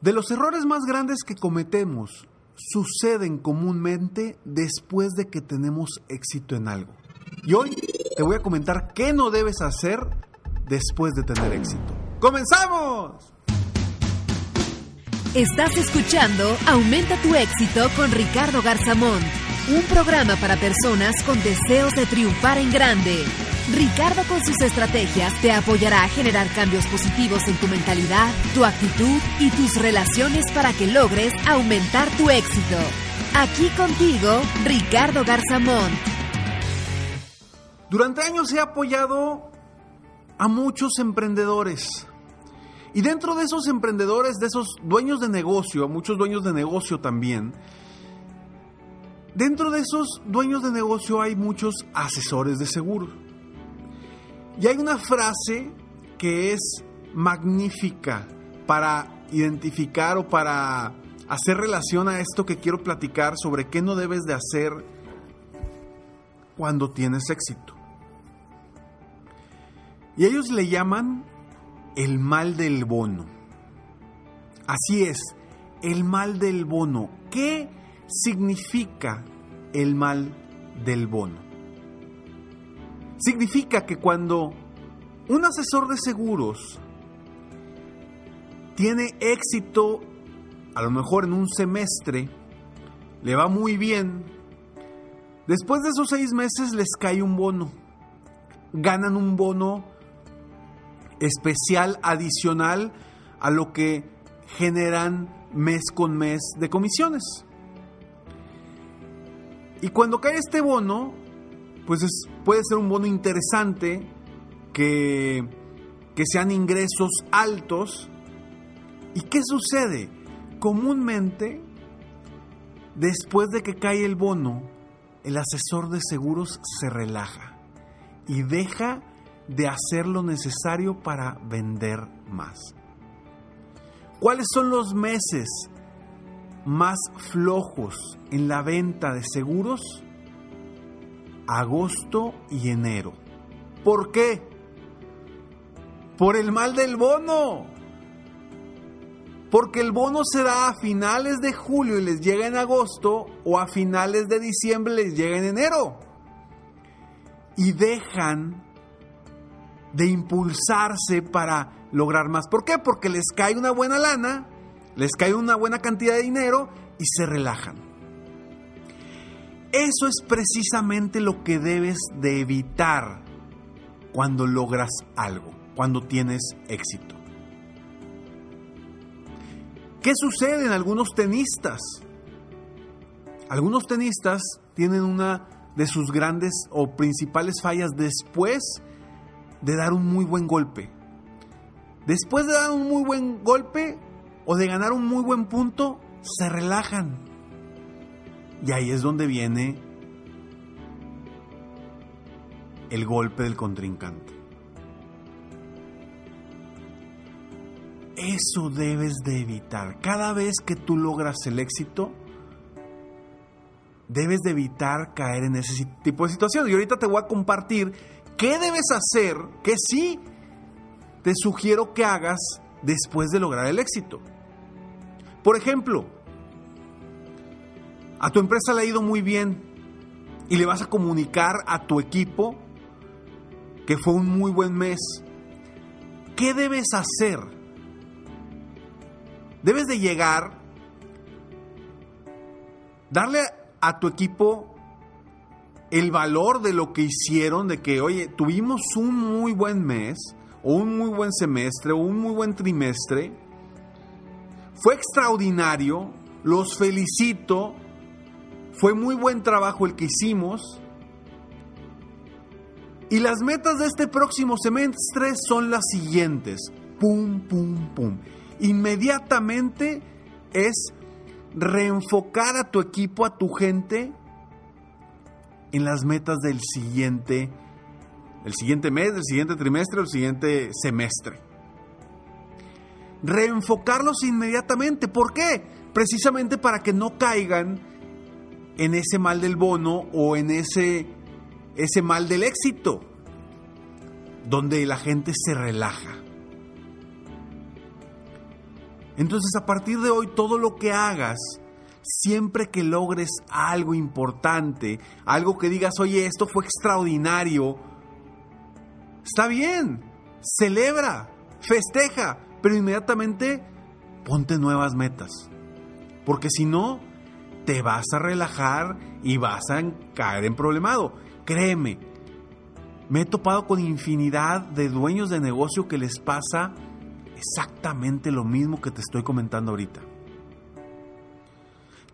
De los errores más grandes que cometemos suceden comúnmente después de que tenemos éxito en algo. Y hoy te voy a comentar qué no debes hacer después de tener éxito. ¡Comenzamos! Estás escuchando Aumenta tu éxito con Ricardo Garzamón, un programa para personas con deseos de triunfar en grande. Ricardo con sus estrategias te apoyará a generar cambios positivos en tu mentalidad, tu actitud y tus relaciones para que logres aumentar tu éxito. Aquí contigo, Ricardo Garzamón. Durante años he apoyado a muchos emprendedores. Y dentro de esos emprendedores, de esos dueños de negocio, muchos dueños de negocio también, dentro de esos dueños de negocio hay muchos asesores de seguro. Y hay una frase que es magnífica para identificar o para hacer relación a esto que quiero platicar sobre qué no debes de hacer cuando tienes éxito. Y ellos le llaman el mal del bono. Así es, el mal del bono. ¿Qué significa el mal del bono? Significa que cuando un asesor de seguros tiene éxito, a lo mejor en un semestre, le va muy bien, después de esos seis meses les cae un bono. Ganan un bono especial adicional a lo que generan mes con mes de comisiones. Y cuando cae este bono, pues puede ser un bono interesante, que, que sean ingresos altos. ¿Y qué sucede? Comúnmente, después de que cae el bono, el asesor de seguros se relaja y deja de hacer lo necesario para vender más. ¿Cuáles son los meses más flojos en la venta de seguros? Agosto y enero. ¿Por qué? Por el mal del bono. Porque el bono se da a finales de julio y les llega en agosto o a finales de diciembre les llega en enero. Y dejan de impulsarse para lograr más. ¿Por qué? Porque les cae una buena lana, les cae una buena cantidad de dinero y se relajan. Eso es precisamente lo que debes de evitar cuando logras algo, cuando tienes éxito. ¿Qué sucede en algunos tenistas? Algunos tenistas tienen una de sus grandes o principales fallas después de dar un muy buen golpe. Después de dar un muy buen golpe o de ganar un muy buen punto, se relajan. Y ahí es donde viene el golpe del contrincante. Eso debes de evitar. Cada vez que tú logras el éxito, debes de evitar caer en ese tipo de situación. Y ahorita te voy a compartir ¿Qué debes hacer que sí te sugiero que hagas después de lograr el éxito? Por ejemplo, a tu empresa le ha ido muy bien y le vas a comunicar a tu equipo que fue un muy buen mes. ¿Qué debes hacer? Debes de llegar darle a tu equipo el valor de lo que hicieron, de que, oye, tuvimos un muy buen mes, o un muy buen semestre, o un muy buen trimestre. Fue extraordinario, los felicito, fue muy buen trabajo el que hicimos. Y las metas de este próximo semestre son las siguientes. Pum, pum, pum. Inmediatamente es reenfocar a tu equipo, a tu gente, en las metas del siguiente, el siguiente mes, del siguiente trimestre, el siguiente semestre. Reenfocarlos inmediatamente. ¿Por qué? Precisamente para que no caigan en ese mal del bono o en ese, ese mal del éxito, donde la gente se relaja. Entonces a partir de hoy todo lo que hagas, siempre que logres algo importante, algo que digas, oye, esto fue extraordinario, está bien, celebra, festeja, pero inmediatamente ponte nuevas metas. Porque si no, te vas a relajar y vas a caer en problemado. Créeme, me he topado con infinidad de dueños de negocio que les pasa exactamente lo mismo que te estoy comentando ahorita.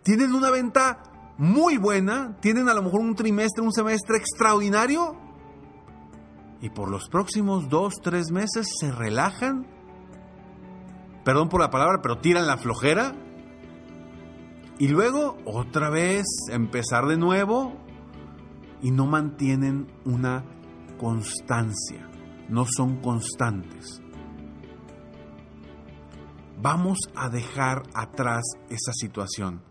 Tienen una venta muy buena, tienen a lo mejor un trimestre, un semestre extraordinario y por los próximos dos, tres meses se relajan, perdón por la palabra, pero tiran la flojera y luego otra vez empezar de nuevo y no mantienen una constancia, no son constantes vamos a dejar atrás esa situación.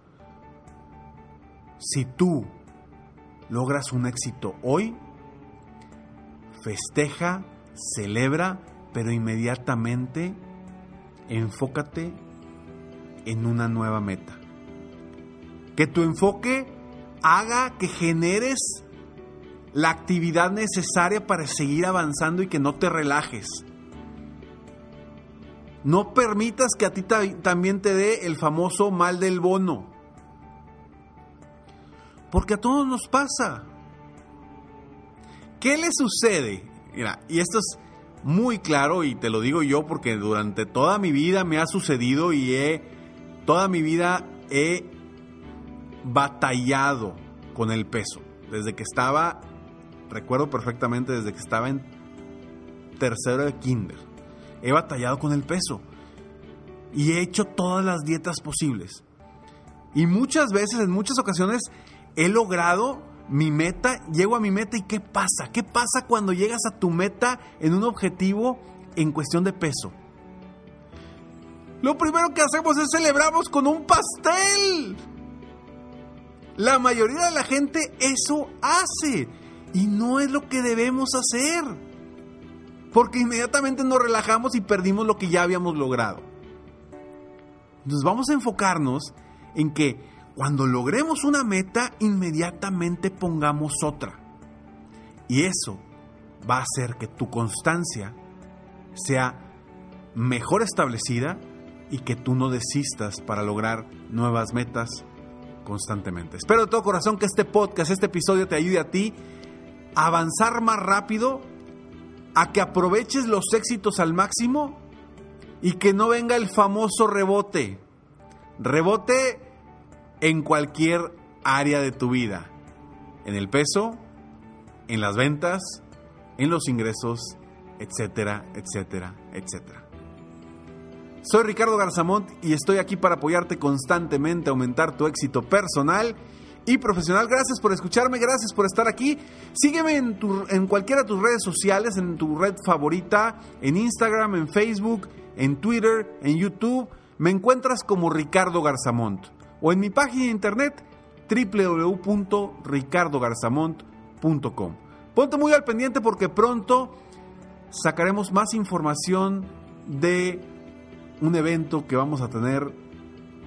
Si tú logras un éxito hoy, festeja, celebra, pero inmediatamente enfócate en una nueva meta. Que tu enfoque haga que generes la actividad necesaria para seguir avanzando y que no te relajes no permitas que a ti también te dé el famoso mal del bono. Porque a todos nos pasa. ¿Qué le sucede? Mira, y esto es muy claro y te lo digo yo porque durante toda mi vida me ha sucedido y he, toda mi vida he batallado con el peso. Desde que estaba, recuerdo perfectamente, desde que estaba en tercero de kinder he batallado con el peso y he hecho todas las dietas posibles. Y muchas veces, en muchas ocasiones, he logrado mi meta, llego a mi meta y ¿qué pasa? ¿Qué pasa cuando llegas a tu meta en un objetivo en cuestión de peso? Lo primero que hacemos es celebramos con un pastel. La mayoría de la gente eso hace y no es lo que debemos hacer porque inmediatamente nos relajamos y perdimos lo que ya habíamos logrado. Entonces vamos a enfocarnos en que cuando logremos una meta, inmediatamente pongamos otra. Y eso va a hacer que tu constancia sea mejor establecida y que tú no desistas para lograr nuevas metas constantemente. Espero de todo corazón que este podcast, este episodio te ayude a ti a avanzar más rápido a que aproveches los éxitos al máximo y que no venga el famoso rebote. Rebote en cualquier área de tu vida. En el peso, en las ventas, en los ingresos, etcétera, etcétera, etcétera. Soy Ricardo Garzamont y estoy aquí para apoyarte constantemente a aumentar tu éxito personal y profesional. Gracias por escucharme, gracias por estar aquí. Sígueme en, en cualquiera de tus redes sociales, en tu red favorita, en Instagram, en Facebook, en Twitter, en YouTube. Me encuentras como Ricardo Garzamont o en mi página de internet www.ricardogarzamont.com. Ponte muy al pendiente porque pronto sacaremos más información de un evento que vamos a tener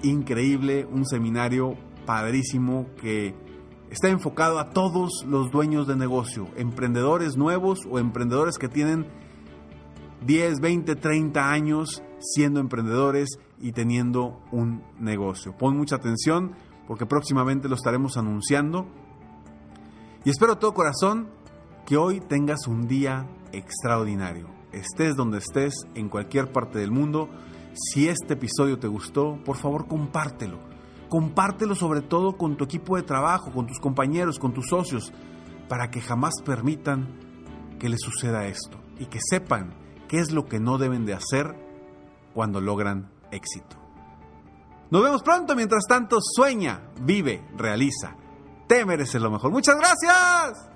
increíble, un seminario padrísimo que está enfocado a todos los dueños de negocio, emprendedores nuevos o emprendedores que tienen 10, 20, 30 años siendo emprendedores y teniendo un negocio. Pon mucha atención porque próximamente lo estaremos anunciando. Y espero todo corazón que hoy tengas un día extraordinario. Estés donde estés, en cualquier parte del mundo. Si este episodio te gustó, por favor compártelo. Compártelo sobre todo con tu equipo de trabajo, con tus compañeros, con tus socios, para que jamás permitan que les suceda esto y que sepan qué es lo que no deben de hacer cuando logran éxito. Nos vemos pronto, mientras tanto, sueña, vive, realiza. Te mereces lo mejor. Muchas gracias.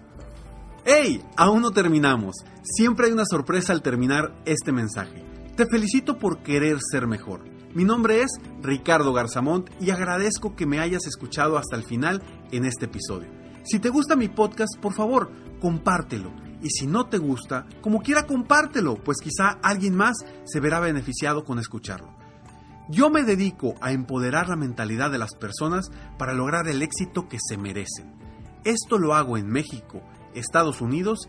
¡Hey! Aún no terminamos. Siempre hay una sorpresa al terminar este mensaje. Te felicito por querer ser mejor. Mi nombre es Ricardo Garzamont y agradezco que me hayas escuchado hasta el final en este episodio. Si te gusta mi podcast, por favor, compártelo. Y si no te gusta, como quiera compártelo, pues quizá alguien más se verá beneficiado con escucharlo. Yo me dedico a empoderar la mentalidad de las personas para lograr el éxito que se merecen. Esto lo hago en México, Estados Unidos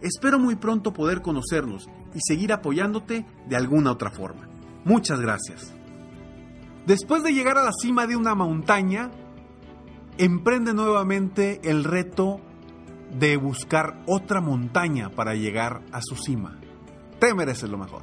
Espero muy pronto poder conocernos y seguir apoyándote de alguna otra forma. Muchas gracias. Después de llegar a la cima de una montaña, emprende nuevamente el reto de buscar otra montaña para llegar a su cima. Te mereces lo mejor.